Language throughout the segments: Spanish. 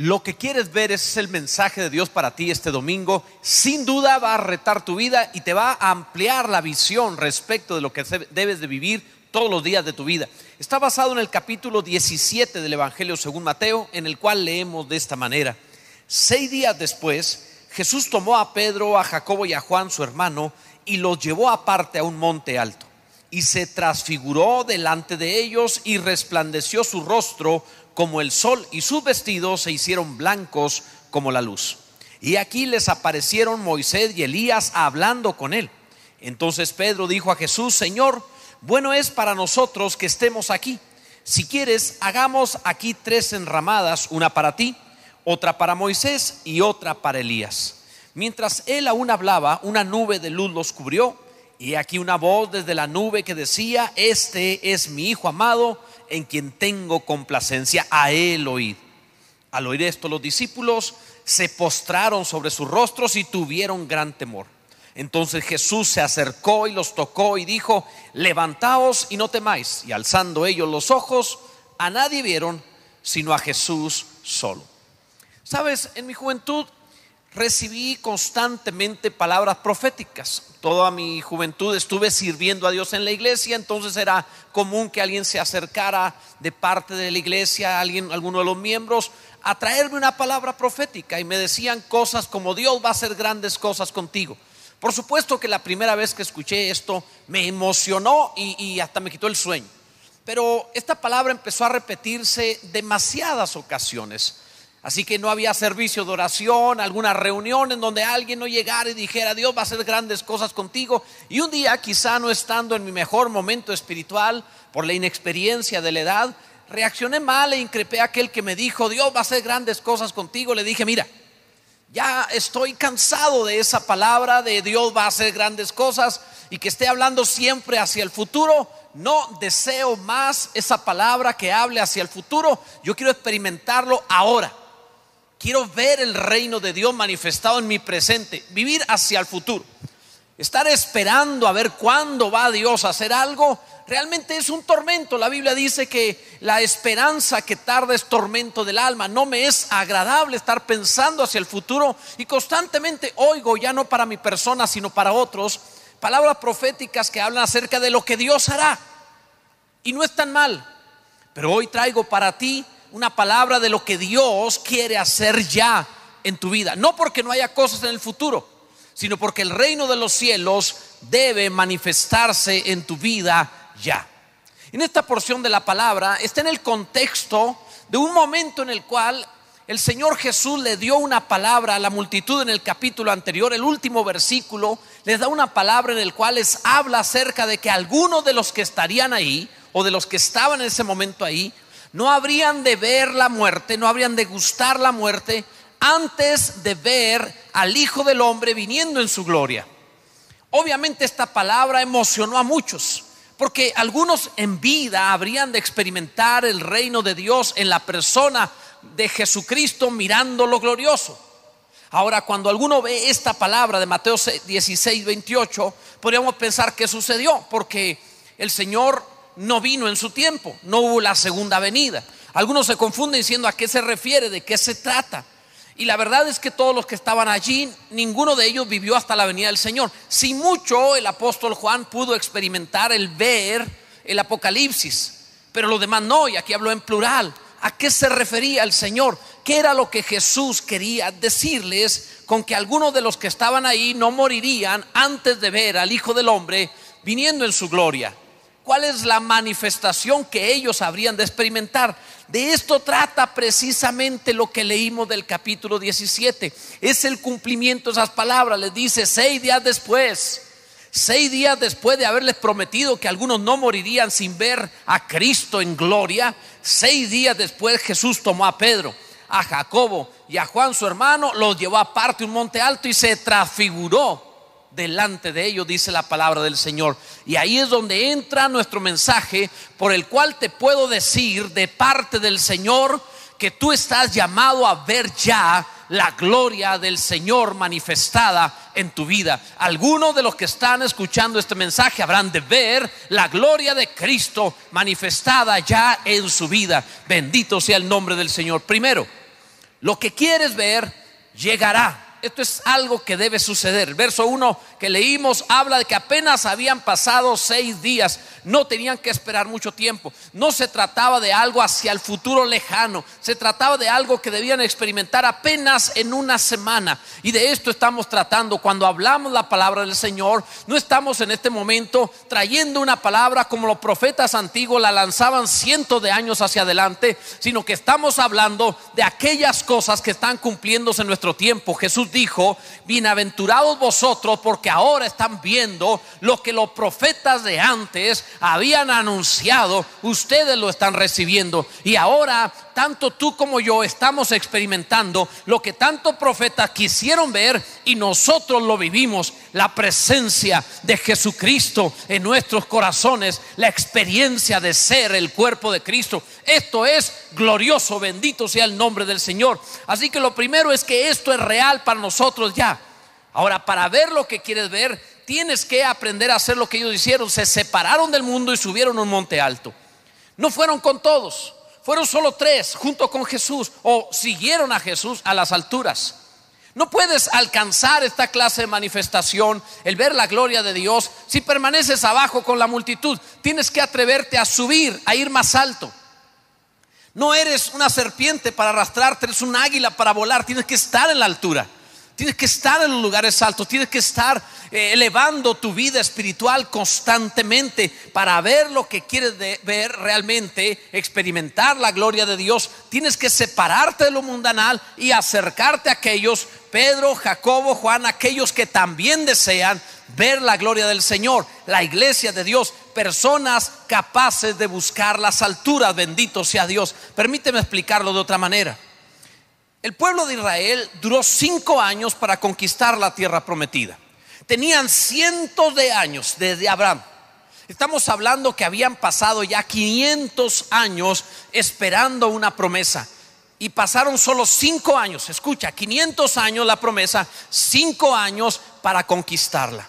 lo que quieres ver es el mensaje de Dios para ti este domingo, sin duda va a retar tu vida y te va a ampliar la visión respecto de lo que debes de vivir todos los días de tu vida. Está basado en el capítulo 17 del Evangelio según Mateo, en el cual leemos de esta manera. Seis días después, Jesús tomó a Pedro, a Jacobo y a Juan, su hermano, y los llevó aparte a un monte alto. Y se transfiguró delante de ellos y resplandeció su rostro como el sol y sus vestidos se hicieron blancos como la luz. Y aquí les aparecieron Moisés y Elías hablando con él. Entonces Pedro dijo a Jesús, Señor, bueno es para nosotros que estemos aquí. Si quieres, hagamos aquí tres enramadas, una para ti, otra para Moisés y otra para Elías. Mientras él aún hablaba, una nube de luz los cubrió y aquí una voz desde la nube que decía, este es mi Hijo amado en quien tengo complacencia, a él oíd. Al oír esto los discípulos se postraron sobre sus rostros y tuvieron gran temor. Entonces Jesús se acercó y los tocó y dijo, levantaos y no temáis. Y alzando ellos los ojos, a nadie vieron sino a Jesús solo. Sabes, en mi juventud recibí constantemente palabras proféticas. Toda mi juventud estuve sirviendo a Dios en la iglesia, entonces era común que alguien se acercara de parte de la iglesia, alguien, alguno de los miembros, a traerme una palabra profética y me decían cosas como Dios va a hacer grandes cosas contigo. Por supuesto que la primera vez que escuché esto me emocionó y, y hasta me quitó el sueño. Pero esta palabra empezó a repetirse demasiadas ocasiones. Así que no había servicio de oración, alguna reunión en donde alguien no llegara y dijera, Dios va a hacer grandes cosas contigo. Y un día, quizá no estando en mi mejor momento espiritual, por la inexperiencia de la edad, reaccioné mal e increpé a aquel que me dijo, Dios va a hacer grandes cosas contigo. Le dije, mira, ya estoy cansado de esa palabra de Dios va a hacer grandes cosas y que esté hablando siempre hacia el futuro. No deseo más esa palabra que hable hacia el futuro. Yo quiero experimentarlo ahora. Quiero ver el reino de Dios manifestado en mi presente, vivir hacia el futuro. Estar esperando a ver cuándo va Dios a hacer algo, realmente es un tormento. La Biblia dice que la esperanza que tarda es tormento del alma. No me es agradable estar pensando hacia el futuro y constantemente oigo, ya no para mi persona, sino para otros, palabras proféticas que hablan acerca de lo que Dios hará. Y no es tan mal. Pero hoy traigo para ti una palabra de lo que Dios quiere hacer ya en tu vida. No porque no haya cosas en el futuro, sino porque el reino de los cielos debe manifestarse en tu vida ya. En esta porción de la palabra está en el contexto de un momento en el cual el Señor Jesús le dio una palabra a la multitud en el capítulo anterior, el último versículo, les da una palabra en el cual les habla acerca de que algunos de los que estarían ahí o de los que estaban en ese momento ahí no habrían de ver la muerte, no habrían de gustar la muerte antes de ver al Hijo del Hombre viniendo en su gloria. Obviamente esta palabra emocionó a muchos, porque algunos en vida habrían de experimentar el reino de Dios en la persona de Jesucristo mirando lo glorioso. Ahora, cuando alguno ve esta palabra de Mateo 16, 28, podríamos pensar que sucedió, porque el Señor no vino en su tiempo, no hubo la segunda venida. Algunos se confunden diciendo a qué se refiere, de qué se trata. Y la verdad es que todos los que estaban allí, ninguno de ellos vivió hasta la venida del Señor. Si mucho el apóstol Juan pudo experimentar el ver el Apocalipsis, pero los demás no, y aquí habló en plural. ¿A qué se refería el Señor? ¿Qué era lo que Jesús quería decirles con que algunos de los que estaban ahí no morirían antes de ver al Hijo del Hombre viniendo en su gloria? Cuál es la manifestación que ellos habrían de experimentar. De esto trata precisamente lo que leímos del capítulo 17. Es el cumplimiento de esas palabras. Les dice, seis días después, seis días después de haberles prometido que algunos no morirían sin ver a Cristo en gloria, seis días después Jesús tomó a Pedro, a Jacobo y a Juan su hermano, los llevó aparte un monte alto y se transfiguró delante de ellos, dice la palabra del Señor. Y ahí es donde entra nuestro mensaje por el cual te puedo decir de parte del Señor que tú estás llamado a ver ya la gloria del Señor manifestada en tu vida. Algunos de los que están escuchando este mensaje habrán de ver la gloria de Cristo manifestada ya en su vida. Bendito sea el nombre del Señor. Primero, Lo que quieres ver llegará esto es algo que debe suceder. El verso 1 que leímos habla de que apenas habían pasado seis días, no tenían que esperar mucho tiempo. No se trataba de algo hacia el futuro lejano, se trataba de algo que debían experimentar apenas en una semana. Y de esto estamos tratando. Cuando hablamos la palabra del Señor, no estamos en este momento trayendo una palabra como los profetas antiguos la lanzaban cientos de años hacia adelante, sino que estamos hablando de aquellas cosas que están cumpliéndose en nuestro tiempo. Jesús dijo, bienaventurados vosotros porque ahora están viendo lo que los profetas de antes habían anunciado, ustedes lo están recibiendo. Y ahora tanto tú como yo estamos experimentando lo que tantos profetas quisieron ver y nosotros lo vivimos, la presencia de Jesucristo en nuestros corazones, la experiencia de ser el cuerpo de Cristo. Esto es glorioso, bendito sea el nombre del Señor. Así que lo primero es que esto es real para nosotros ya. Ahora, para ver lo que quieres ver, tienes que aprender a hacer lo que ellos hicieron. Se separaron del mundo y subieron a un monte alto. No fueron con todos fueron solo tres junto con Jesús o siguieron a Jesús a las alturas. No puedes alcanzar esta clase de manifestación, el ver la gloria de Dios, si permaneces abajo con la multitud. Tienes que atreverte a subir, a ir más alto. No eres una serpiente para arrastrarte, eres un águila para volar, tienes que estar en la altura. Tienes que estar en los lugares altos, tienes que estar eh, elevando tu vida espiritual constantemente para ver lo que quieres ver realmente, experimentar la gloria de Dios. Tienes que separarte de lo mundanal y acercarte a aquellos, Pedro, Jacobo, Juan, aquellos que también desean ver la gloria del Señor, la iglesia de Dios, personas capaces de buscar las alturas, bendito sea Dios. Permíteme explicarlo de otra manera. El pueblo de Israel duró cinco años para conquistar la tierra prometida. Tenían cientos de años desde Abraham. Estamos hablando que habían pasado ya 500 años esperando una promesa. Y pasaron solo cinco años, escucha, 500 años la promesa, cinco años para conquistarla.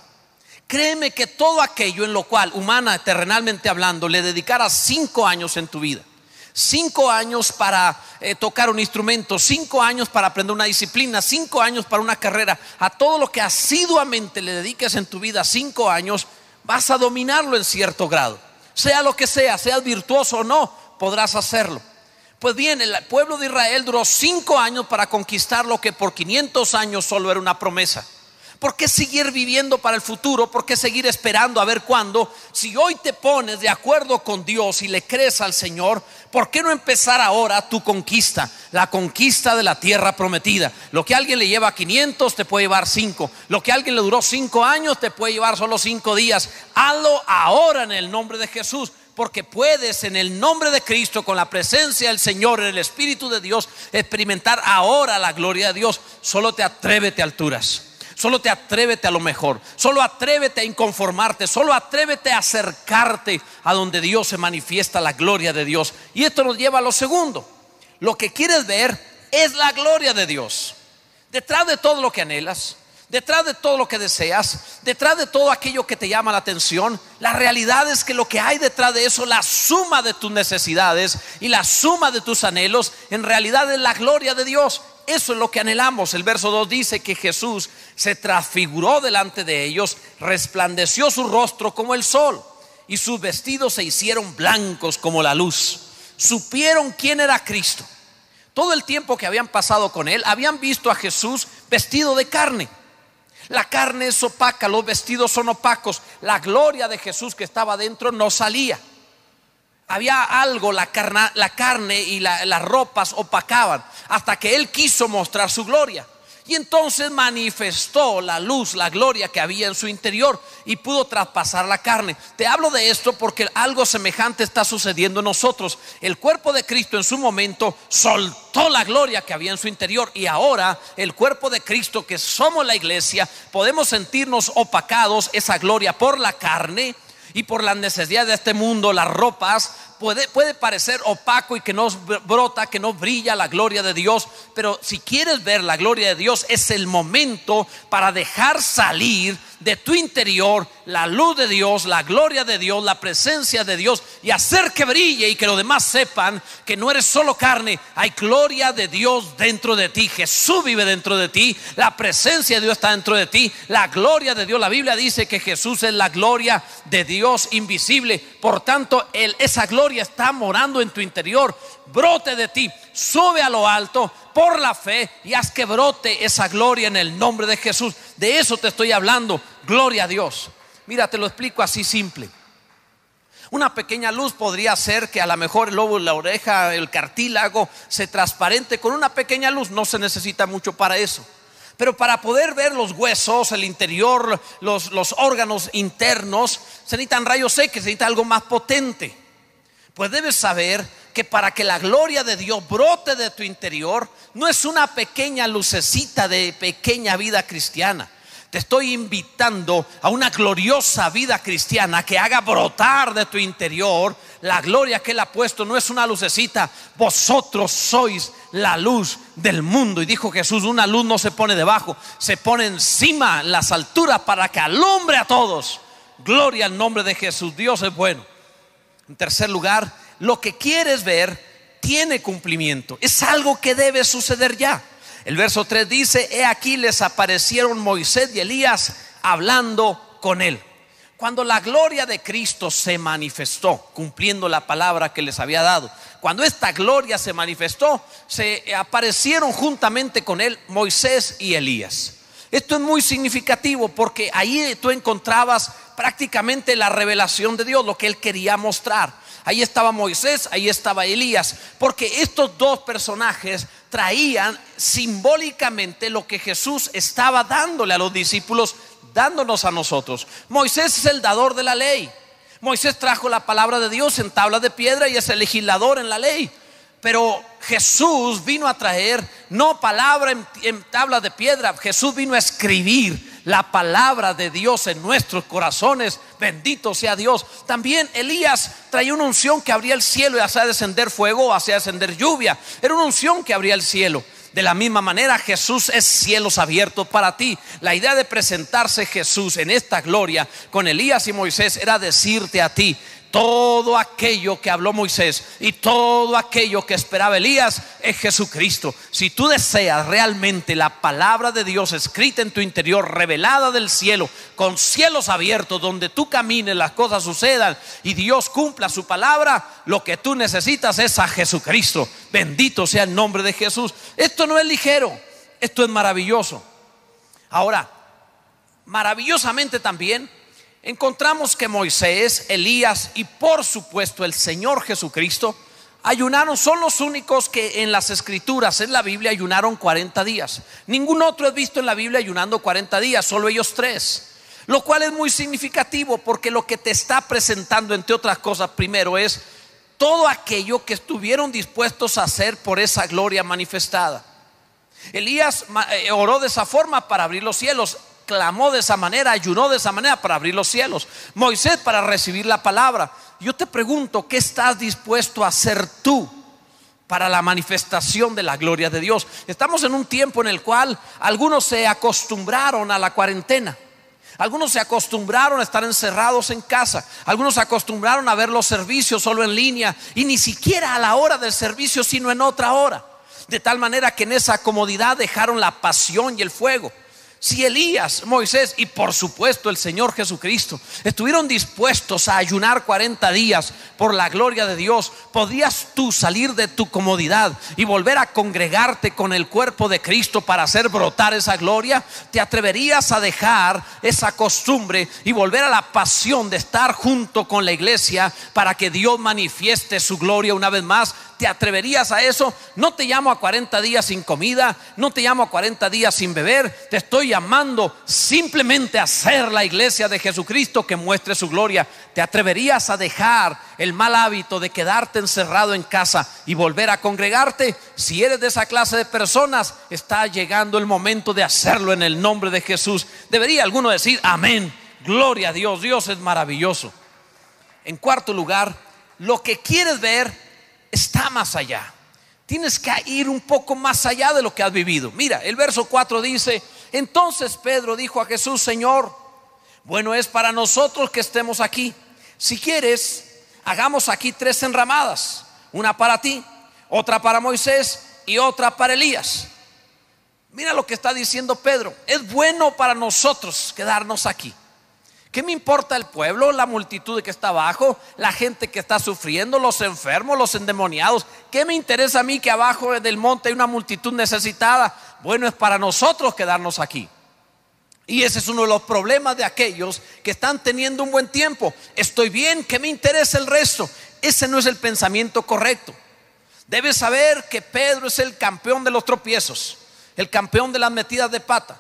Créeme que todo aquello en lo cual, humana, terrenalmente hablando, le dedicaras cinco años en tu vida cinco años para eh, tocar un instrumento, cinco años para aprender una disciplina, cinco años para una carrera, a todo lo que asiduamente le dediques en tu vida, cinco años, vas a dominarlo en cierto grado. Sea lo que sea, seas virtuoso o no, podrás hacerlo. Pues bien, el pueblo de Israel duró cinco años para conquistar lo que por 500 años solo era una promesa. ¿Por qué seguir viviendo para el futuro? ¿Por qué seguir esperando a ver cuándo? Si hoy te pones de acuerdo con Dios y le crees al Señor, ¿por qué no empezar ahora tu conquista? La conquista de la tierra prometida. Lo que a alguien le lleva 500 te puede llevar 5. Lo que a alguien le duró 5 años te puede llevar solo 5 días. Hazlo ahora en el nombre de Jesús porque puedes en el nombre de Cristo, con la presencia del Señor, en el Espíritu de Dios, experimentar ahora la gloria de Dios. Solo te atrévete a alturas. Solo te atrévete a lo mejor. Solo atrévete a inconformarte. Solo atrévete a acercarte a donde Dios se manifiesta la gloria de Dios. Y esto nos lleva a lo segundo. Lo que quieres ver es la gloria de Dios. Detrás de todo lo que anhelas, detrás de todo lo que deseas, detrás de todo aquello que te llama la atención, la realidad es que lo que hay detrás de eso, la suma de tus necesidades y la suma de tus anhelos, en realidad es la gloria de Dios. Eso es lo que anhelamos. El verso 2 dice que Jesús se transfiguró delante de ellos, resplandeció su rostro como el sol y sus vestidos se hicieron blancos como la luz. Supieron quién era Cristo. Todo el tiempo que habían pasado con él, habían visto a Jesús vestido de carne. La carne es opaca, los vestidos son opacos. La gloria de Jesús que estaba dentro no salía había algo, la, la carne y las ropas opacaban, hasta que Él quiso mostrar su gloria. Y entonces manifestó la luz, la gloria que había en su interior y pudo traspasar la carne. Te hablo de esto porque algo semejante está sucediendo en nosotros. El cuerpo de Cristo en su momento soltó la gloria que había en su interior y ahora el cuerpo de Cristo que somos la iglesia podemos sentirnos opacados esa gloria por la carne y por las necesidades de este mundo, las ropas, puede, puede parecer opaco y que no brota, que no brilla la gloria de Dios. Pero si quieres ver la gloria de Dios, es el momento para dejar salir de tu interior la luz de Dios, la gloria de Dios, la presencia de Dios y hacer que brille y que los demás sepan que no eres solo carne, hay gloria de Dios dentro de ti, Jesús vive dentro de ti, la presencia de Dios está dentro de ti, la gloria de Dios, la Biblia dice que Jesús es la gloria de Dios invisible, por tanto, esa gloria está morando en tu interior, brote de ti, sube a lo alto por la fe y haz que brote esa gloria en el nombre de Jesús. De eso te estoy hablando, gloria a Dios. Mira, te lo explico así simple. Una pequeña luz podría ser que a lo mejor el lobo, la oreja, el cartílago se transparente con una pequeña luz. No se necesita mucho para eso. Pero para poder ver los huesos, el interior, los, los órganos internos, se necesitan rayos X, se necesita algo más potente. Pues debes saber que para que la gloria de Dios brote de tu interior, no es una pequeña lucecita de pequeña vida cristiana. Te estoy invitando a una gloriosa vida cristiana que haga brotar de tu interior la gloria que Él ha puesto. No es una lucecita, vosotros sois la luz del mundo. Y dijo Jesús, una luz no se pone debajo, se pone encima, en las alturas, para que alumbre a todos. Gloria al nombre de Jesús. Dios es bueno. En tercer lugar, lo que quieres ver tiene cumplimiento. Es algo que debe suceder ya. El verso 3 dice, he aquí les aparecieron Moisés y Elías hablando con él. Cuando la gloria de Cristo se manifestó, cumpliendo la palabra que les había dado, cuando esta gloria se manifestó, se aparecieron juntamente con él Moisés y Elías. Esto es muy significativo porque ahí tú encontrabas prácticamente la revelación de Dios, lo que él quería mostrar. Ahí estaba Moisés, ahí estaba Elías, porque estos dos personajes traían simbólicamente lo que Jesús estaba dándole a los discípulos, dándonos a nosotros. Moisés es el dador de la ley. Moisés trajo la palabra de Dios en tabla de piedra y es el legislador en la ley. Pero Jesús vino a traer no palabra en, tabla de piedra, Jesús vino a escribir la palabra de Dios en nuestros corazones. Bendito sea Dios. También Elías traía una unción que abría el cielo y hacía descender fuego, hacía descender lluvia. Era una unción que abría el cielo. De la misma manera, Jesús es cielos abiertos para ti. La idea de presentarse Jesús en esta gloria con Elías y Moisés era decirte a ti, todo aquello que habló Moisés y todo aquello que esperaba Elías es Jesucristo. Si tú deseas realmente la palabra de Dios escrita en tu interior, revelada del cielo, con cielos abiertos, donde tú camines, las cosas sucedan y Dios cumpla su palabra, lo que tú necesitas es a Jesucristo. Bendito sea el nombre de Jesús. Esto no es ligero, esto es maravilloso. Ahora, maravillosamente también encontramos que Moisés, Elías y por supuesto el Señor Jesucristo ayunaron, son los únicos que en las escrituras, en la Biblia, ayunaron 40 días. Ningún otro es visto en la Biblia ayunando 40 días, solo ellos tres. Lo cual es muy significativo porque lo que te está presentando, entre otras cosas, primero es todo aquello que estuvieron dispuestos a hacer por esa gloria manifestada. Elías eh, oró de esa forma para abrir los cielos clamó de esa manera, ayunó de esa manera para abrir los cielos. Moisés para recibir la palabra. Yo te pregunto, ¿qué estás dispuesto a hacer tú? para la manifestación de la gloria de Dios. Estamos en un tiempo en el cual algunos se acostumbraron a la cuarentena. Algunos se acostumbraron a estar encerrados en casa. Algunos se acostumbraron a ver los servicios solo en línea y ni siquiera a la hora del servicio, sino en otra hora. De tal manera que en esa comodidad dejaron la pasión y el fuego. Si Elías, Moisés y por supuesto el Señor Jesucristo estuvieron dispuestos a ayunar 40 días por la gloria de Dios, ¿podrías tú salir de tu comodidad y volver a congregarte con el cuerpo de Cristo para hacer brotar esa gloria? ¿Te atreverías a dejar esa costumbre y volver a la pasión de estar junto con la iglesia para que Dios manifieste su gloria una vez más? ¿Te atreverías a eso? No te llamo a 40 días sin comida, no te llamo a 40 días sin beber, te estoy llamando simplemente a ser la iglesia de Jesucristo que muestre su gloria. ¿Te atreverías a dejar el mal hábito de quedarte encerrado en casa y volver a congregarte? Si eres de esa clase de personas, está llegando el momento de hacerlo en el nombre de Jesús. Debería alguno decir, amén, gloria a Dios, Dios es maravilloso. En cuarto lugar, lo que quieres ver está más allá. Tienes que ir un poco más allá de lo que has vivido. Mira, el verso 4 dice, entonces Pedro dijo a Jesús, Señor, Bueno es para nosotros que estemos aquí. Si quieres, hagamos aquí tres enramadas. Una para ti, otra para Moisés y otra para Elías. Mira lo que está diciendo Pedro. Es bueno para nosotros quedarnos aquí. ¿Qué me importa el pueblo, la multitud que está abajo, la gente que está sufriendo, los enfermos, los endemoniados? ¿Qué me interesa a mí que abajo del monte hay una multitud necesitada? Bueno, es para nosotros quedarnos aquí. Y ese es uno de los problemas de aquellos que están teniendo un buen tiempo. Estoy bien, ¿qué me interesa el resto? Ese no es el pensamiento correcto. Debes saber que Pedro es el campeón de los tropiezos, el campeón de las metidas de pata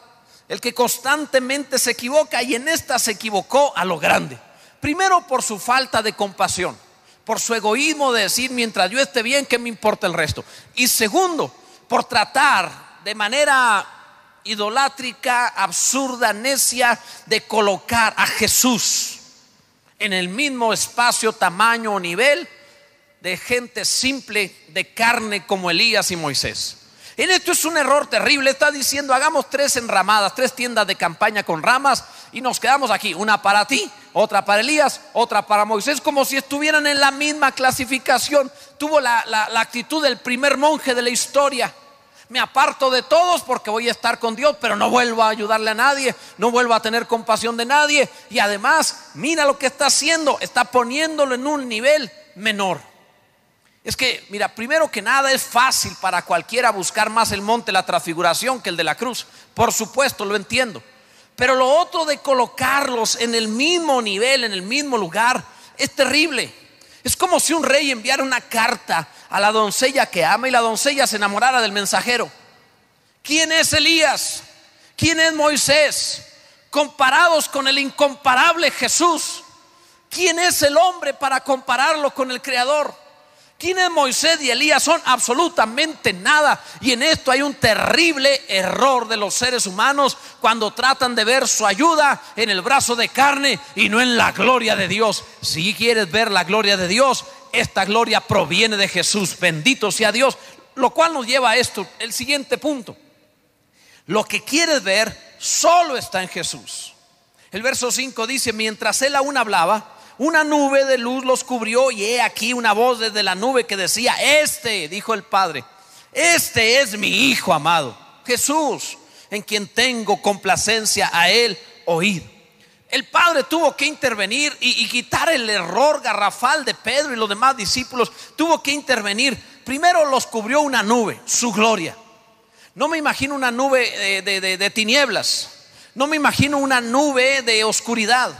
el que constantemente se equivoca y en esta se equivocó a lo grande. Primero por su falta de compasión, por su egoísmo de decir, mientras yo esté bien, ¿qué me importa el resto? Y segundo, por tratar de manera idolátrica, absurda, necia, de colocar a Jesús en el mismo espacio, tamaño o nivel de gente simple de carne como Elías y Moisés. En esto es un error terrible. Está diciendo, hagamos tres enramadas, tres tiendas de campaña con ramas y nos quedamos aquí. Una para ti, otra para Elías, otra para Moisés, como si estuvieran en la misma clasificación. Tuvo la, la actitud del primer monje de la historia. Me aparto de todos porque voy a estar con Dios, pero no vuelvo a ayudarle a nadie, no vuelvo a tener compasión de nadie. Y además, mira lo que está haciendo, está poniéndolo en un nivel menor. Es que, mira, primero que nada es fácil para cualquiera buscar más el monte la transfiguración que el de la cruz. Por supuesto, lo entiendo. Pero lo otro de colocarlos en el mismo nivel, en el mismo lugar, es terrible. Es como si un rey enviara una carta a la doncella que ama y la doncella se enamorara del mensajero. ¿Quién es Elías? ¿Quién es Moisés? Comparados con el incomparable Jesús. ¿Quién es el hombre para compararlo con el Creador? ¿Quiénes Moisés y Elías son absolutamente nada. Y en esto hay un terrible error de los seres humanos cuando tratan de ver su ayuda en el brazo de carne y no en la gloria de Dios. Si quieres ver la gloria de Dios, esta gloria proviene de Jesús. Bendito sea Dios. Lo cual nos lleva a esto, el siguiente punto. Lo que quieres ver solo está en Jesús. El verso 5 dice, mientras él aún hablaba, una nube de luz los cubrió y he aquí una voz desde la nube que decía, este, dijo el Padre, este es mi Hijo amado, Jesús, en quien tengo complacencia a él oíd. El Padre tuvo que intervenir y, quitar el error garrafal de Pedro y los demás discípulos. Tuvo que intervenir. Primero los cubrió una nube, su gloria. No me imagino una nube de tinieblas. No me imagino una nube de oscuridad.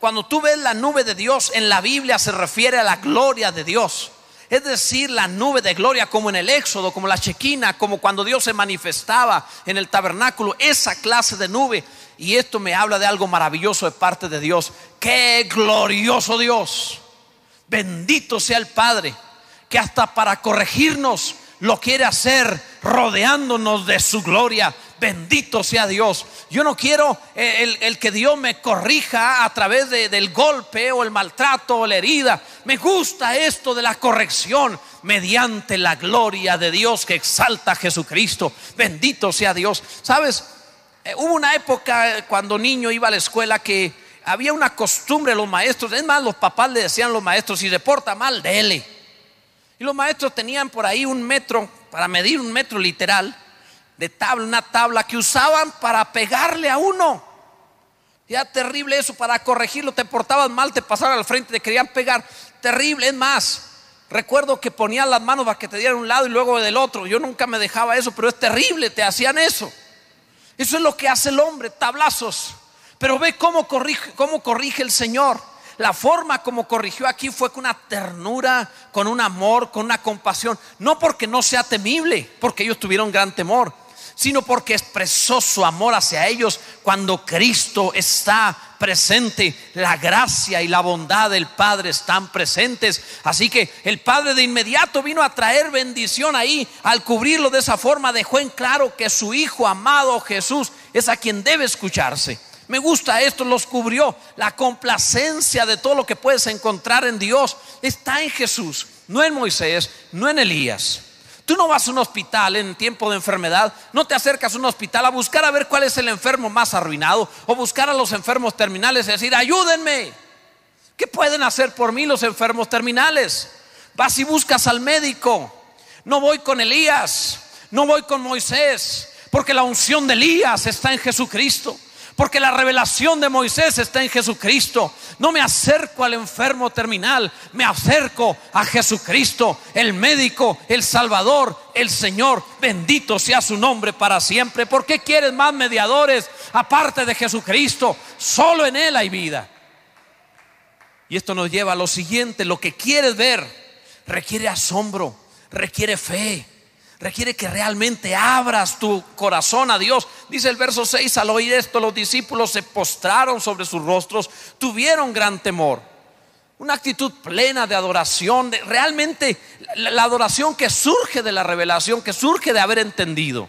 Cuando tú ves la nube de Dios en la Biblia se refiere a la gloria de Dios. Es decir, la nube de gloria como en el Éxodo, como la chequina, como cuando Dios se manifestaba en el tabernáculo, esa clase de nube. Y esto me habla de algo maravilloso de parte de Dios. Qué glorioso Dios. Bendito sea el Padre, que hasta para corregirnos lo quiere hacer rodeándonos de su gloria. Bendito sea Dios. Yo no quiero eh, el, que Dios me corrija a través del golpe o el maltrato o la herida. Me gusta esto de la corrección mediante la gloria de Dios que exalta a Jesucristo. Bendito sea Dios. Sabes, eh, hubo una época eh, cuando niño iba a la escuela que había una costumbre de los maestros. Es más, los papás le decían a los maestros, si se porta mal, dele. Y los maestros tenían por ahí un metro, para medir un metro literal de tabla, una tabla que usaban para pegarle a uno. Ya terrible eso, para corregirlo, te portabas mal, te pasaban al frente, te querían pegar. Terrible, es más. Recuerdo que ponían las manos para que te dieran un lado y luego del otro. Yo nunca me dejaba eso, pero es terrible, te hacían eso. Eso es lo que hace el hombre, tablazos. Pero ve cómo corrige, cómo corrige el Señor. La forma como corrigió aquí fue con una ternura, con un amor, con una compasión. No porque no sea temible, porque ellos tuvieron gran temor, sino porque expresó su amor hacia ellos cuando Cristo está presente. La gracia y la bondad del Padre están presentes. Así que el Padre de inmediato vino a traer bendición ahí. Al cubrirlo de esa forma dejó en claro que su Hijo amado Jesús es a quien debe escucharse. Me gusta esto, los cubrió. La complacencia de todo lo que puedes encontrar en Dios está en Jesús, no en Moisés, no en Elías. Tú no vas a un hospital en tiempo de enfermedad, no te acercas a un hospital a buscar a ver cuál es el enfermo más arruinado o buscar a los enfermos terminales y decir, ayúdenme. ¿Qué pueden hacer por mí los enfermos terminales? Vas y buscas al médico. No voy con Elías, no voy con Moisés, porque la unción de Elías está en Jesucristo. Porque la revelación de Moisés está en Jesucristo. No me acerco al enfermo terminal, me acerco a Jesucristo, el médico, el Salvador, el Señor. Bendito sea su nombre para siempre. ¿Por qué quieres más mediadores aparte de Jesucristo? Solo en Él hay vida. Y esto nos lleva a lo siguiente, lo que quieres ver requiere asombro, requiere fe requiere que realmente abras tu corazón a Dios. Dice el verso 6, al oír esto los discípulos se postraron sobre sus rostros, tuvieron gran temor. Una actitud plena de adoración, realmente la adoración que surge de la revelación, que surge de haber entendido.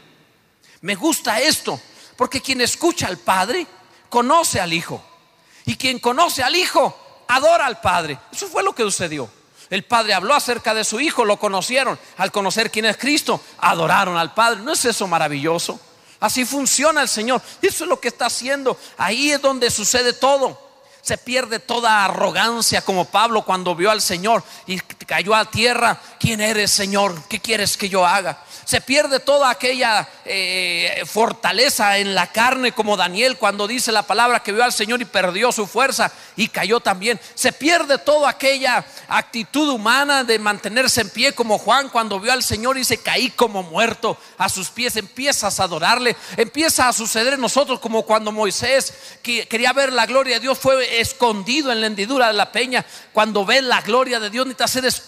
Me gusta esto, porque quien escucha al Padre conoce al Hijo. Y quien conoce al Hijo adora al Padre. Eso fue lo que sucedió. El Padre habló acerca de su Hijo, lo conocieron. Al conocer quién es Cristo, adoraron al Padre. ¿No es eso maravilloso? Así funciona el Señor. Eso es lo que está haciendo. Ahí es donde sucede todo. Se pierde toda arrogancia como Pablo cuando vio al Señor y cayó a tierra. ¿Quién eres, Señor? ¿Qué quieres que yo haga? Se pierde toda aquella eh, fortaleza en la carne como Daniel cuando dice la palabra que vio al Señor y perdió su fuerza y cayó también. Se pierde toda aquella actitud humana de mantenerse en pie como Juan cuando vio al Señor y se caí como muerto a sus pies. Empiezas a adorarle. Empieza a suceder en nosotros como cuando Moisés que quería ver la gloria de Dios fue escondido en la hendidura de la peña. Cuando ve la gloria de Dios necesita ser escondido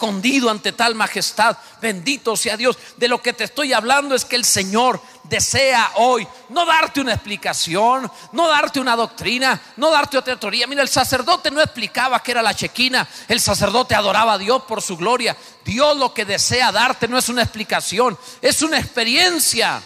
ante tal majestad. Bendito sea Dios. De lo que te estoy hablando es que el Señor desea hoy no darte una explicación, no darte una doctrina, no darte otra teoría. Mira, el sacerdote no explicaba que era la chequina, el sacerdote adoraba a Dios por su gloria. Dios lo que desea darte no es una explicación, es una experiencia.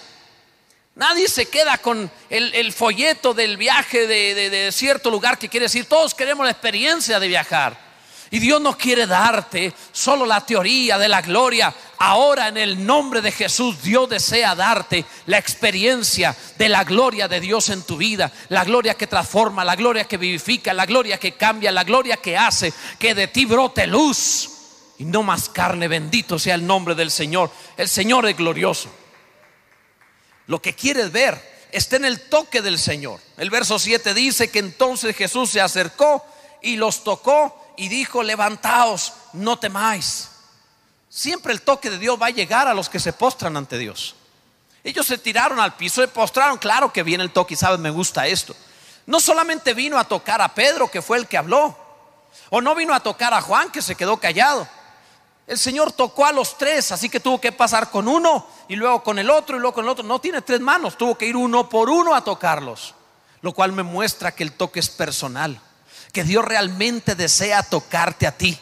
Nadie se queda con el, folleto del viaje de cierto lugar que quiere decir, todos queremos la experiencia de viajar. Y Dios no quiere darte solo la teoría de la gloria. Ahora en el nombre de Jesús Dios desea darte la experiencia de la gloria de Dios en tu vida. La gloria que transforma, la gloria que vivifica, la gloria que cambia, la gloria que hace que de ti brote luz y no más carne. Bendito sea el nombre del Señor. El Señor es glorioso. Lo que quieres ver está en el toque del Señor. El verso 7 dice que entonces Jesús se acercó y los tocó y dijo, levantaos, no temáis. Siempre el toque de Dios va a llegar a los que se postran ante Dios. Ellos se tiraron al piso, se postraron, claro que viene el toque y sabes, me gusta esto. No solamente vino a tocar a Pedro, que fue el que habló, o no vino a tocar a Juan, que se quedó callado. El Señor tocó a los tres, así que tuvo que pasar con uno y luego con el otro y luego con el otro. No tiene tres manos, tuvo que ir uno por uno a tocarlos, lo cual me muestra que el toque es personal que Dios realmente desea tocarte a ti.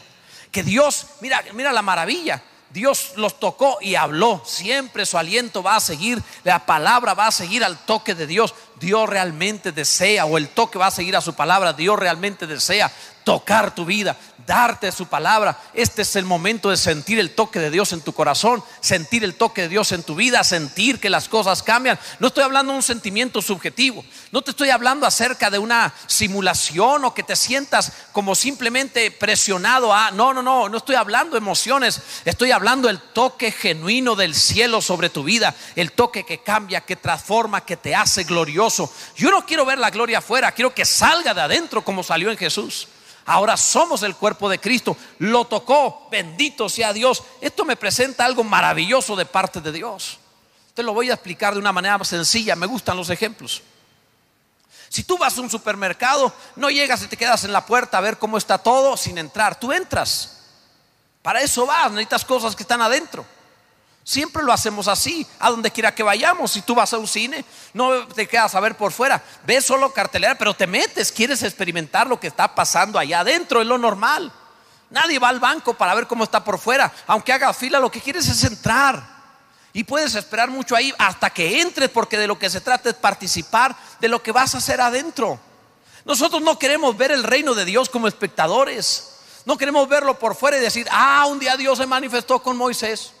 Que Dios, mira, mira la maravilla. Dios los tocó y habló. Siempre su aliento va a seguir, la palabra va a seguir al toque de Dios. Dios realmente desea, o el toque va a seguir a su palabra. Dios realmente desea tocar tu vida, darte su palabra. Este es el momento de sentir el toque de Dios en tu corazón, sentir el toque de Dios en tu vida, sentir que las cosas cambian. No estoy hablando de un sentimiento subjetivo, no te estoy hablando acerca de una simulación o que te sientas como simplemente presionado a, no, no, no, no estoy hablando de emociones, estoy hablando del toque genuino del cielo sobre tu vida, el toque que cambia, que transforma, que te hace glorioso. Yo no quiero ver la gloria afuera, quiero que salga de adentro como salió en Jesús. Ahora somos el cuerpo de Cristo. Lo tocó. Bendito sea Dios. Esto me presenta algo maravilloso de parte de Dios. Te lo voy a explicar de una manera sencilla. Me gustan los ejemplos. Si tú vas a un supermercado, no llegas y te quedas en la puerta a ver cómo está todo sin entrar. Tú entras. Para eso vas. Necesitas cosas que están adentro. Siempre lo hacemos así, a donde quiera que vayamos. Si tú vas a un cine, no te quedas a ver por fuera, ves solo cartelera, pero te metes, quieres experimentar lo que está pasando allá adentro, es lo normal. Nadie va al banco para ver cómo está por fuera, aunque haga fila, lo que quieres es entrar. Y puedes esperar mucho ahí hasta que entres, porque de lo que se trata es participar de lo que vas a hacer adentro. Nosotros no queremos ver el reino de Dios como espectadores. No queremos verlo por fuera y decir, ah, un día Dios se manifestó con Moisés.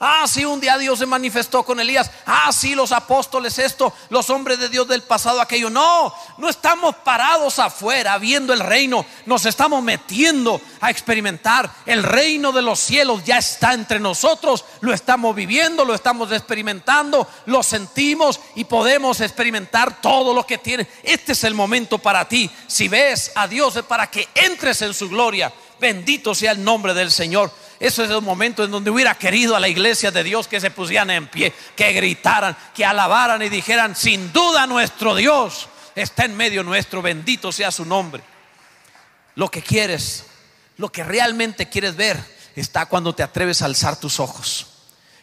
Ah, sí, un día Dios se manifestó con Elías. Ah, sí, los apóstoles esto, los hombres de Dios del pasado aquello. No, no estamos parados afuera viendo el reino. Nos estamos metiendo a experimentar. El reino de los cielos ya está entre nosotros. Lo estamos viviendo, lo estamos experimentando, lo sentimos y podemos experimentar todo lo que tiene. Este es el momento para ti. Si ves a Dios es para que entres en su gloria. Bendito sea el nombre del Señor. Eso es el momento en donde hubiera querido a la iglesia de Dios que se pusieran en pie, que gritaran, que alabaran y dijeran, sin duda nuestro Dios está en medio nuestro, bendito sea su nombre. Lo que quieres, lo que realmente quieres ver, está cuando te atreves a alzar tus ojos.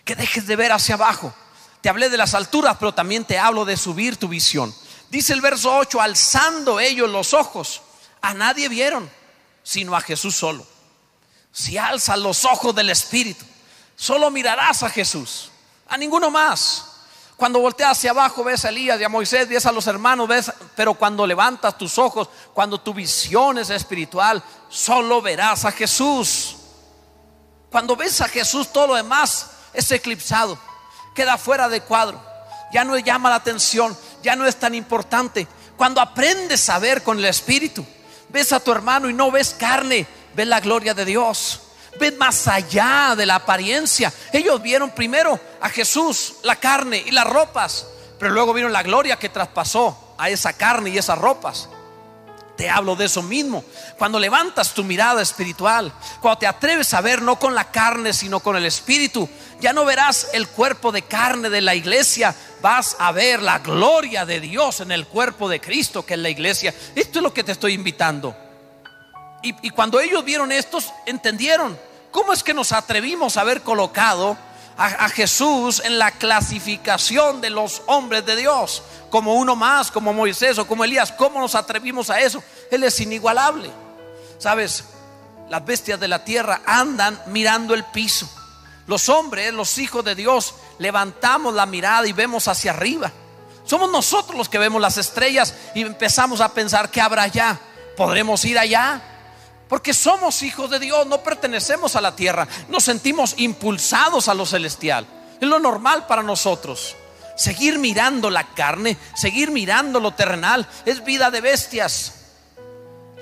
Que dejes de ver hacia abajo. Te hablé de las alturas, pero también te hablo de subir tu visión. Dice el verso 8, alzando ellos los ojos, a nadie vieron, sino a Jesús solo. Si alzas los ojos del Espíritu, solo mirarás a Jesús, a ninguno más. Cuando volteas hacia abajo ves a Elías y a Moisés, ves a los hermanos, ves, pero cuando levantas tus ojos, cuando tu visión es espiritual, solo verás a Jesús. Cuando ves a Jesús, todo lo demás es eclipsado, queda fuera de cuadro, ya no llama la atención, ya no es tan importante. Cuando aprendes a ver con el Espíritu, ves a tu hermano y no ves carne, ves la gloria de Dios. Ves más allá de la apariencia. Ellos vieron primero a Jesús, la carne y las ropas, pero luego vieron la gloria que traspasó a esa carne y esas ropas. Te hablo de eso mismo. Cuando levantas tu mirada espiritual, cuando te atreves a ver no con la carne, sino con el espíritu, ya no verás el cuerpo de carne de la iglesia, vas a ver la gloria de Dios en el cuerpo de Cristo que es la iglesia. Esto es lo que te estoy invitando. Y, cuando ellos vieron estos, entendieron cómo es que nos atrevimos a haber colocado a, Jesús en la clasificación de los hombres de Dios, como uno más, como Moisés o como Elías. ¿Cómo nos atrevimos a eso? Él es inigualable. Sabes, las bestias de la tierra andan mirando el piso. Los hombres, los hijos de Dios, levantamos la mirada y vemos hacia arriba. Somos nosotros los que vemos las estrellas y empezamos a pensar que habrá allá. ¿Podremos ir allá? Porque somos hijos de Dios, no pertenecemos a la tierra. Nos sentimos impulsados a lo celestial. Es lo normal para nosotros. Seguir mirando la carne, seguir mirando lo terrenal, es vida de bestias.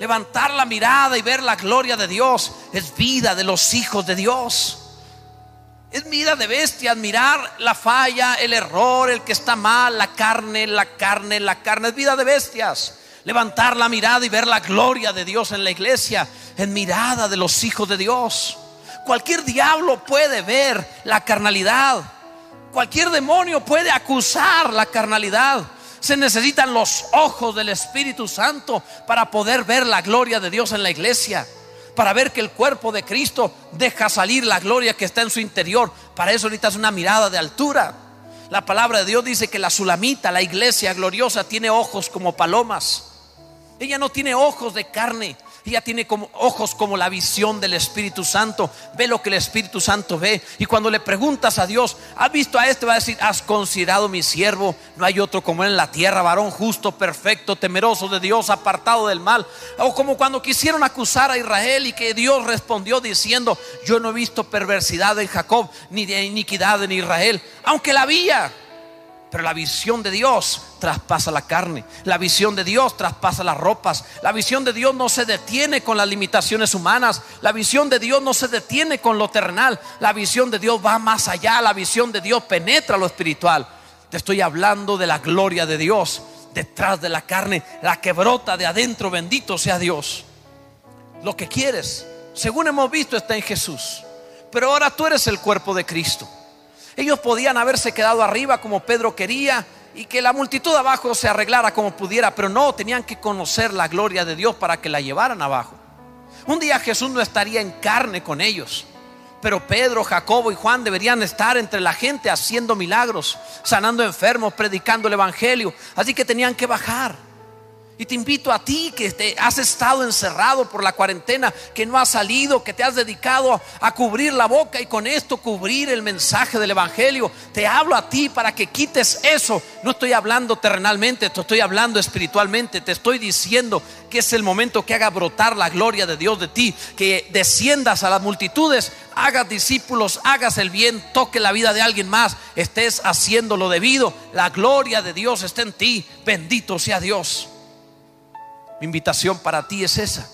Levantar la mirada y ver la gloria de Dios es vida de los hijos de Dios. Es vida de bestias, mirar la falla, el error, el que está mal, la carne, la carne, la carne, es vida de bestias levantar la mirada y ver la gloria de Dios en la iglesia, en mirada de los hijos de Dios. Cualquier diablo puede ver la carnalidad. Cualquier demonio puede acusar la carnalidad. Se necesitan los ojos del Espíritu Santo para poder ver la gloria de Dios en la iglesia. Para ver que el cuerpo de Cristo deja salir la gloria que está en su interior. Para eso necesitas una mirada de altura. La palabra de Dios dice que la sulamita, la iglesia gloriosa, tiene ojos como palomas. Ella no tiene ojos de carne. Ella tiene como ojos como la visión del Espíritu Santo. Ve lo que el Espíritu Santo ve. Y cuando le preguntas a Dios, ¿has visto a este? Va a decir, has considerado mi siervo. No hay otro como él en la tierra, varón justo, perfecto, temeroso de Dios, apartado del mal. O como cuando quisieron acusar a Israel y que Dios respondió diciendo, yo no he visto perversidad en Jacob, ni de iniquidad en Israel. Aunque la había. Pero la visión de Dios traspasa la carne. La visión de Dios traspasa las ropas. La visión de Dios no se detiene con las limitaciones humanas. La visión de Dios no se detiene con lo terrenal. La visión de Dios va más allá. La visión de Dios penetra lo espiritual. Te estoy hablando de la gloria de Dios detrás de la carne, la que brota de adentro. Bendito sea Dios. Lo que quieres, según hemos visto, está en Jesús. Pero ahora tú eres el cuerpo de Cristo. Ellos podían haberse quedado arriba como Pedro quería y que la multitud abajo se arreglara como pudiera, pero no, tenían que conocer la gloria de Dios para que la llevaran abajo. Un día Jesús no estaría en carne con ellos, pero Pedro, Jacobo y Juan deberían estar entre la gente haciendo milagros, sanando enfermos, predicando el Evangelio, así que tenían que bajar. Y te invito a ti que te has estado encerrado por la cuarentena, que no has salido, que te has dedicado a cubrir la boca y con esto cubrir el mensaje del Evangelio. Te hablo a ti para que quites eso. No estoy hablando terrenalmente, te estoy hablando espiritualmente. Te estoy diciendo que es el momento que haga brotar la gloria de Dios de ti, que desciendas a las multitudes, hagas discípulos, hagas el bien, toque la vida de alguien más, estés haciendo lo debido. La gloria de Dios está en ti. Bendito sea Dios. Mi invitación para ti es esa.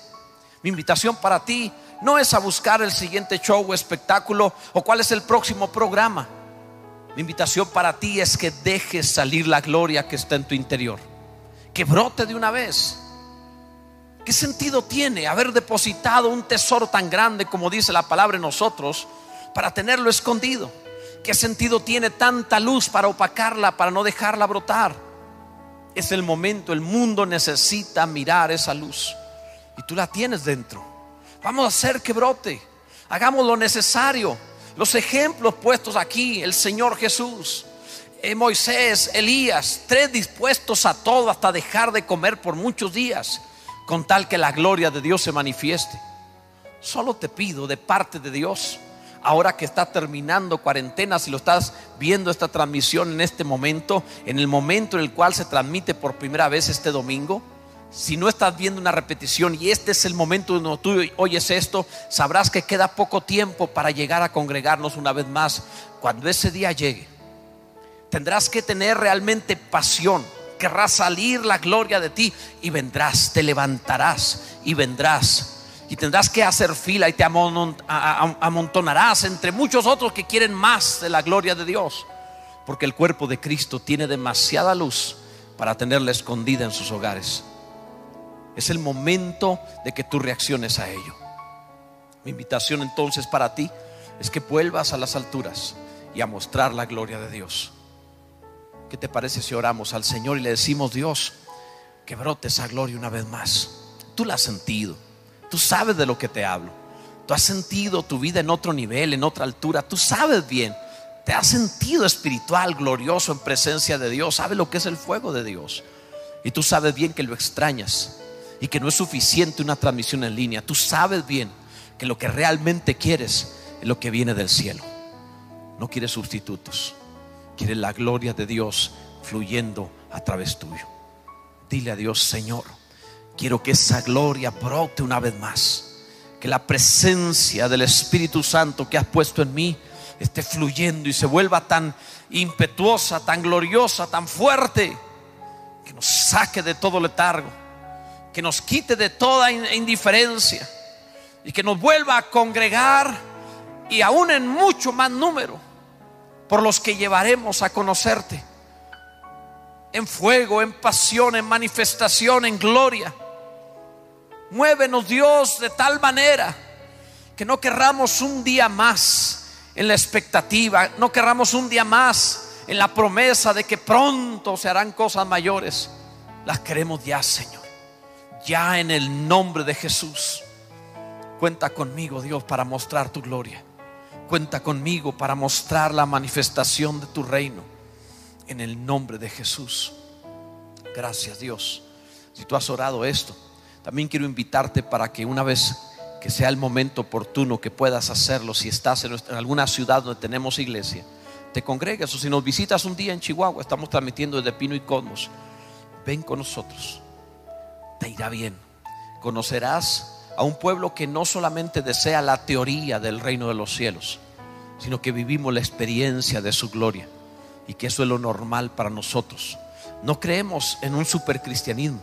Mi invitación para ti no es a buscar el siguiente show o espectáculo o cuál es el próximo programa. Mi invitación para ti es que dejes salir la gloria que está en tu interior. Que brote de una vez. ¿Qué sentido tiene haber depositado un tesoro tan grande como dice la palabra en nosotros para tenerlo escondido? ¿Qué sentido tiene tanta luz para opacarla, para no dejarla brotar? Es el momento, el mundo necesita mirar esa luz. Y tú la tienes dentro. Vamos a hacer que brote. Hagamos lo necesario. Los ejemplos puestos aquí, el Señor Jesús, eh, Moisés, Elías, tres dispuestos a todo hasta dejar de comer por muchos días, con tal que la gloria de Dios se manifieste. Solo te pido de parte de Dios ahora que está terminando cuarentena, si lo estás viendo esta transmisión en este momento, en el momento en el cual se transmite por primera vez este domingo, si no estás viendo una repetición y este es el momento donde tú oyes esto, sabrás que queda poco tiempo para llegar a congregarnos una vez más. Cuando ese día llegue, tendrás que tener realmente pasión. Querrás salir la gloria de ti y vendrás, te levantarás y vendrás y tendrás que hacer fila y te amontonarás entre muchos otros que quieren más de la gloria de Dios. Porque el cuerpo de Cristo tiene demasiada luz para tenerla escondida en sus hogares. Es el momento de que tú reacciones a ello. Mi invitación entonces para ti es que vuelvas a las alturas y a mostrar la gloria de Dios. ¿Qué te parece si oramos al Señor y le decimos, Dios, que brote esa gloria una vez más? Tú la has sentido. Tú sabes de lo que te hablo. Tú has sentido tu vida en otro nivel, en otra altura. Tú sabes bien. Te has sentido espiritual, glorioso en presencia de Dios. Sabes lo que es el fuego de Dios. Y tú sabes bien que lo extrañas y que no es suficiente una transmisión en línea. Tú sabes bien que lo que realmente quieres es lo que viene del cielo. No quieres sustitutos. Quieres la gloria de Dios fluyendo a través tuyo. Dile a Dios, Señor Quiero que esa gloria brote una vez más. Que la presencia del Espíritu Santo que has puesto en mí esté fluyendo y se vuelva tan impetuosa, tan gloriosa, tan fuerte, que nos saque de todo letargo, que nos quite de toda indiferencia. Y que nos vuelva a congregar y aún en mucho más número por los que llevaremos a conocerte. En fuego, en pasión, en manifestación, en gloria Muévenos Dios de tal manera que no querramos un día más en la expectativa, no querramos un día más en la promesa de que pronto se harán cosas mayores. Las queremos ya, Señor. Ya en el nombre de Jesús. Cuenta conmigo, Dios, para mostrar tu gloria. Cuenta conmigo para mostrar la manifestación de tu reino. En el nombre de Jesús. Gracias, Dios. Si tú has orado esto también quiero invitarte para que una vez que sea el momento oportuno que puedas hacerlo, si estás en, alguna ciudad donde tenemos iglesia, te congregues o si nos visitas un día en Chihuahua, estamos transmitiendo desde Pino y Cosmos, ven con nosotros, te irá bien. Conocerás a un pueblo que no solamente desea la teoría del reino de los cielos, sino que vivimos la experiencia de su gloria y que eso es lo normal para nosotros. No creemos en un supercristianismo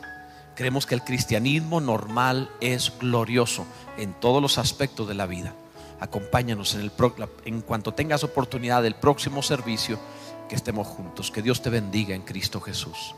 Creemos que el cristianismo normal es glorioso en todos los aspectos de la vida. Acompáñanos en, el, en cuanto tengas oportunidad del próximo servicio, que estemos juntos. Que Dios te bendiga en Cristo Jesús.